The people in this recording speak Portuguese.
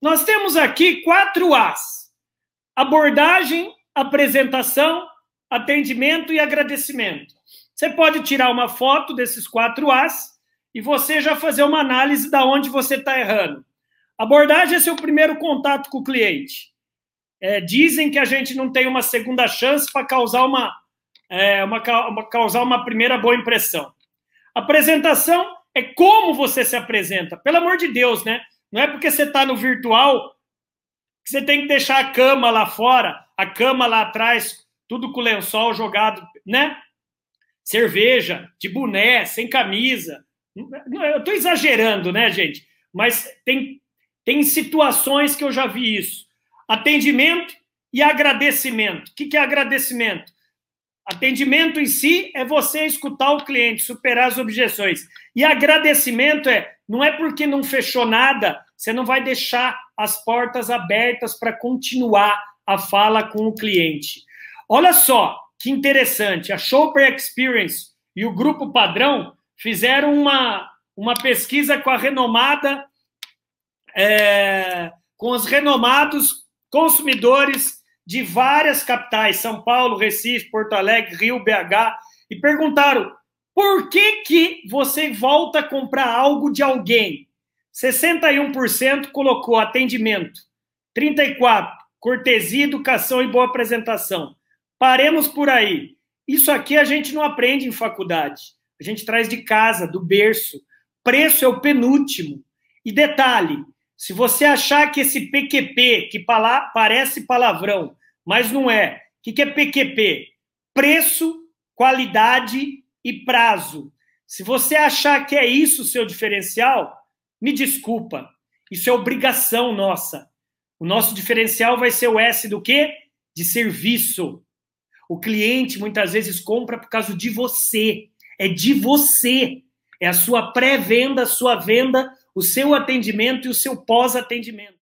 Nós temos aqui quatro As: abordagem, apresentação, atendimento e agradecimento. Você pode tirar uma foto desses quatro As e você já fazer uma análise da onde você está errando. Abordagem é seu primeiro contato com o cliente. É, dizem que a gente não tem uma segunda chance para causar uma, é, uma, uma, causar uma primeira boa impressão. Apresentação é como você se apresenta. Pelo amor de Deus, né? Não é porque você está no virtual que você tem que deixar a cama lá fora, a cama lá atrás, tudo com lençol jogado, né? Cerveja, de boné, sem camisa. Eu estou exagerando, né, gente? Mas tem, tem situações que eu já vi isso. Atendimento e agradecimento. O que, que é agradecimento? Atendimento em si é você escutar o cliente, superar as objeções. E agradecimento é, não é porque não fechou nada, você não vai deixar as portas abertas para continuar a fala com o cliente. Olha só que interessante, a Shopper Experience e o Grupo Padrão fizeram uma, uma pesquisa com a renomada, é, com os renomados consumidores de várias capitais, São Paulo, Recife, Porto Alegre, Rio, BH, e perguntaram por que, que você volta a comprar algo de alguém? 61% colocou atendimento, 34% cortesia, educação e boa apresentação. Paremos por aí. Isso aqui a gente não aprende em faculdade. A gente traz de casa, do berço. Preço é o penúltimo. E detalhe, se você achar que esse PQP, que parece palavrão, mas não é, o que, é PQP? Preço, qualidade e prazo. Se você achar que é isso o seu diferencial, me desculpa. Isso é obrigação nossa. O nosso diferencial vai ser o S do quê? De serviço. O cliente muitas vezes compra por causa de você. É de você. É a sua pré-venda, a sua venda, o seu atendimento e o seu pós-atendimento.